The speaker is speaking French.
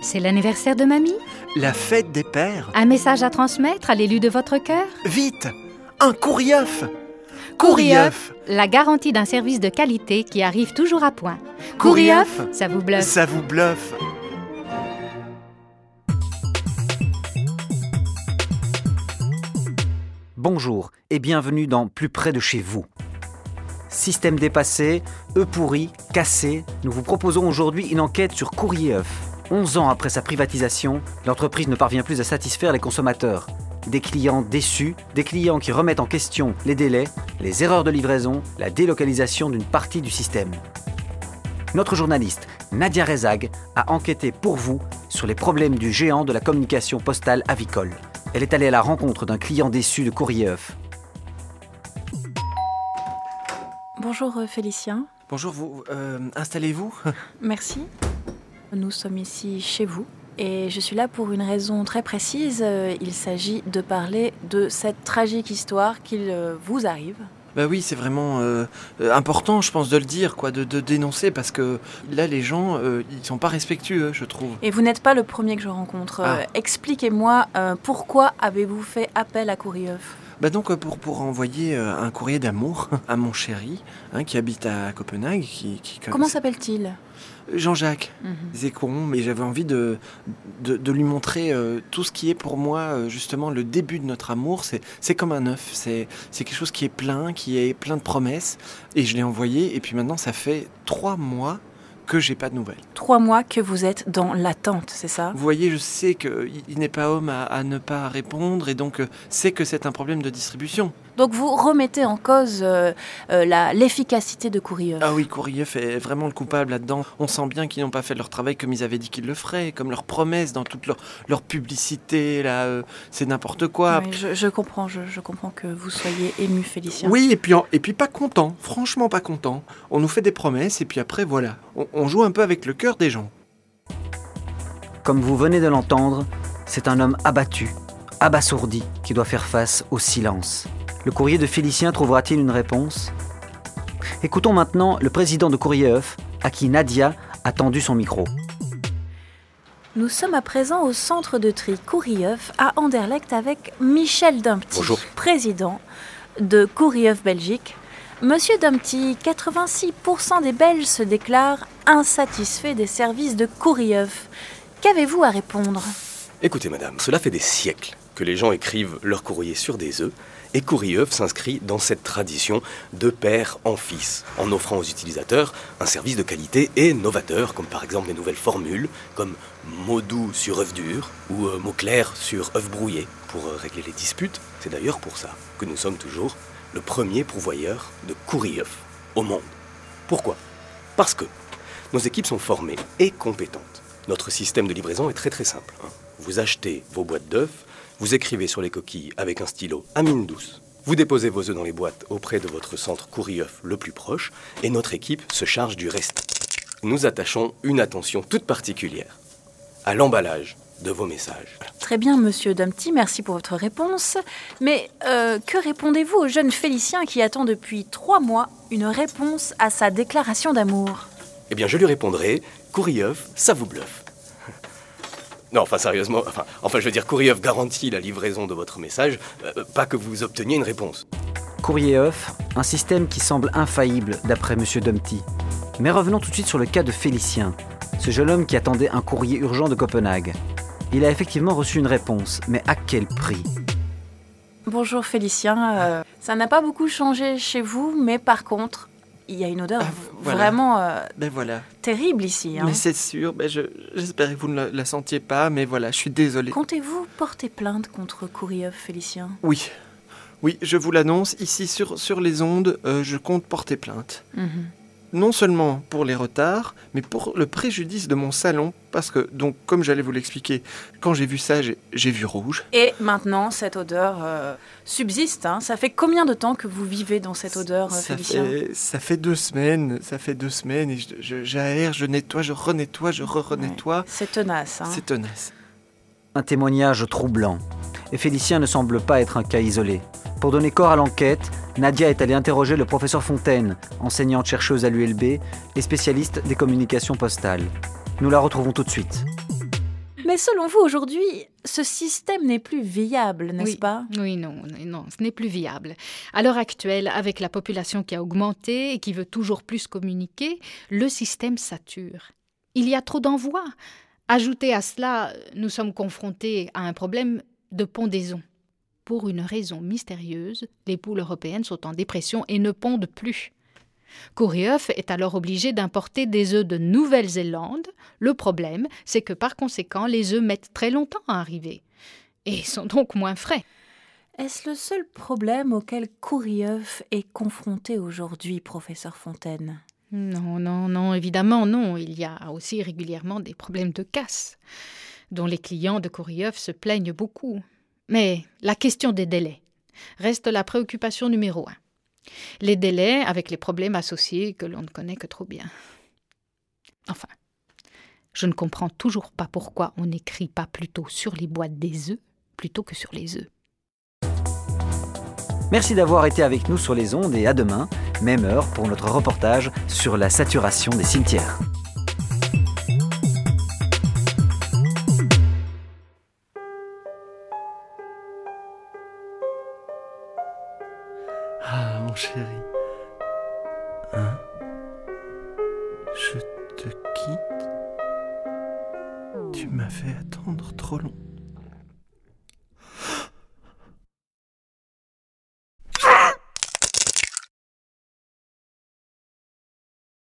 C'est l'anniversaire de mamie La fête des pères Un message à transmettre à l'élu de votre cœur Vite Un courrieuf Courrieuf, la garantie d'un service de qualité qui arrive toujours à point. Courrieuf, ça vous bluffe. Ça vous bluffe Bonjour et bienvenue dans Plus près de chez vous. Système dépassé, eux pourris, cassé, nous vous proposons aujourd'hui une enquête sur Courrieuf. 11 ans après sa privatisation, l'entreprise ne parvient plus à satisfaire les consommateurs. Des clients déçus, des clients qui remettent en question les délais, les erreurs de livraison, la délocalisation d'une partie du système. Notre journaliste, Nadia Rezag, a enquêté pour vous sur les problèmes du géant de la communication postale avicole. Elle est allée à la rencontre d'un client déçu de Courrieuf. Bonjour euh, Félicien, Bonjour, vous... euh, Installez-vous? Merci. Nous sommes ici chez vous et je suis là pour une raison très précise. Euh, Il s'agit de parler de cette tragique histoire qu'il vous arrive. Bah oui, c'est vraiment euh, important, je pense, de le dire, quoi, de, de dénoncer, parce que là, les gens, euh, ils sont pas respectueux, je trouve. Et vous n'êtes pas le premier que je rencontre. Euh, Ah. Expliquez-moi pourquoi avez-vous fait appel à Courrieuf Bah donc, euh, pour, pour envoyer euh, un courrier d'amour à mon chéri, hein, qui habite à Copenhague, qui... qui Comment s'appelle-t-il? Jean-Jacques. Mhm. Zécon, mais j'avais envie de, de, de lui montrer euh, tout ce qui est pour moi euh, justement le début de notre amour. C'est, c'est comme un œuf, c'est, c'est quelque chose qui est plein, qui est plein de promesses. Et je l'ai envoyé, et puis maintenant ça fait trois mois que j'ai pas de nouvelles. Trois mois que vous êtes dans l'attente, c'est ça? Vous voyez, je sais qu'il il n'est pas homme à, à ne pas répondre, et donc euh, c'est que c'est un problème de distribution. Donc vous remettez en cause euh, euh, l'efficacité de Courrieuf. Ah oui, Courrieuf est vraiment le coupable là-dedans. On sent bien qu'ils n'ont pas fait leur travail comme ils avaient dit qu'ils le feraient, comme leurs promesses dans toute leur, leur publicité, là, euh, c'est n'importe quoi. Oui, je, je comprends, je, je comprends que vous soyez ému, Félicien. Oui, et puis, et puis pas content, franchement pas content. On nous fait des promesses, et puis après, voilà, on, on joue un peu avec le cœur des gens. Comme vous venez de l'entendre, c'est un homme abattu, abasourdi, qui doit faire face au silence. Le courrier de Félicien trouvera-t-il une réponse? Écoutons maintenant le président de Courrieuf, à qui Nadia a tendu son micro. Nous sommes à présent au centre de tri Courrieuf à Anderlecht avec Michel Dumpty, Bonjour. président de Courrieuf Belgique. Monsieur Dumpty, 86% des Belges se déclarent insatisfaits des services de Courrieuf. Qu'avez-vous à répondre? Écoutez, madame, cela fait des siècles que les gens écrivent leur courrier sur des œufs, et Courrieuf s'inscrit dans cette tradition de père en fils, en offrant aux utilisateurs un service de qualité et novateur, comme par exemple les nouvelles formules, comme mots doux sur œuf dur ou euh, mots clairs sur œuf brouillé, pour euh, régler les disputes. C'est d'ailleurs pour ça que nous sommes toujours le premier pourvoyeur de Courrieuf au monde. Pourquoi? Parce que nos équipes sont formées et compétentes. Notre système de livraison est très très simple. hein. Vous achetez vos boîtes d'œufs, vous écrivez sur les coquilles avec un stylo à mine douce. Vous déposez vos œufs dans les boîtes auprès de votre centre courrier-œuf le plus proche et notre équipe se charge du reste. Nous attachons une attention toute particulière à l'emballage de vos messages. Voilà. Très bien, monsieur Dumpty, merci pour votre réponse. Mais euh, que répondez-vous au jeune Félicien qui attend depuis trois mois une réponse à sa déclaration d'amour? Eh bien, je lui répondrai Courrieuf, ça vous bluffe. Non, enfin sérieusement, enfin, enfin je veux dire, Courrieuf garantit la livraison de votre message, euh, pas que vous obteniez une réponse. Courrieuf, un système qui semble infaillible d'après Monsieur Dumpty. Mais revenons tout de suite sur le cas de Félicien, ce jeune homme qui attendait un courrier urgent de Copenhague. Il a effectivement reçu une réponse, mais à quel prix? Bonjour Félicien, euh, ça n'a pas beaucoup changé chez vous, mais par contre, il y a une odeur Ah, voilà. vraiment euh, Ben voilà. terrible ici. hein. Mais c'est sûr, ben je, j'espère que vous ne la, la sentiez pas, mais voilà, je suis désolé. Comptez-vous porter plainte contre Courrieuf, Félicien? Oui, oui, je vous l'annonce, ici sur, sur les ondes, euh, je compte porter plainte. Mhm. Non seulement pour les retards, mais pour le préjudice de mon salon, parce que, donc, comme j'allais vous l'expliquer, quand j'ai vu ça, j'ai vu rouge. Et maintenant, cette odeur euh, subsiste. hein. Ça fait combien de temps que vous vivez dans cette odeur, euh, ça, Félicien fait, ça fait deux semaines, ça fait deux semaines, et je- je- j'aère, je, nettoie, je renettoie, je re-renettoie. C'est tenace. hein. C'est tenace. Un témoignage troublant. Et Félicien ne semble pas être un cas isolé. Pour donner corps à l'enquête, Nadia est allée interroger le professeur Fontaine, enseignante chercheuse à l'ULB et spécialiste des communications postales. Nous la retrouvons tout de suite. Mais selon vous, aujourd'hui, ce système n'est plus viable, n'est-ce oui. pas? Oui, non, non, ce n'est plus viable. À l'heure actuelle, avec la population qui a augmenté et qui veut toujours plus communiquer, le système sature. Il y a trop d'envois. Ajouté à cela, nous sommes confrontés à un problème de pondaison. Pour une raison mystérieuse, les poules européennes sont en dépression et ne pondent plus. Courieuf est alors obligé d'importer des œufs de Nouvelle-Zélande. Le problème, c'est que par conséquent, les œufs mettent très longtemps à arriver et sont donc moins frais. Est-ce le seul problème auquel Courieuf est confronté aujourd'hui, professeur Fontaine? Non, non, non, évidemment non. Il y a aussi régulièrement des problèmes de casse, dont les clients de Courieuf se plaignent beaucoup. Mais la question des délais reste la préoccupation numéro un. Les délais avec les problèmes associés que l'on ne connaît que trop bien. Enfin, je ne comprends toujours pas pourquoi on n'écrit pas plutôt sur les boîtes des œufs plutôt que sur les œufs. Merci d'avoir été avec nous sur les ondes et à demain, même heure, pour notre reportage sur la saturation des cimetières. Chéri. Hein? Je te quitte Tu m'as fait attendre trop longtemps.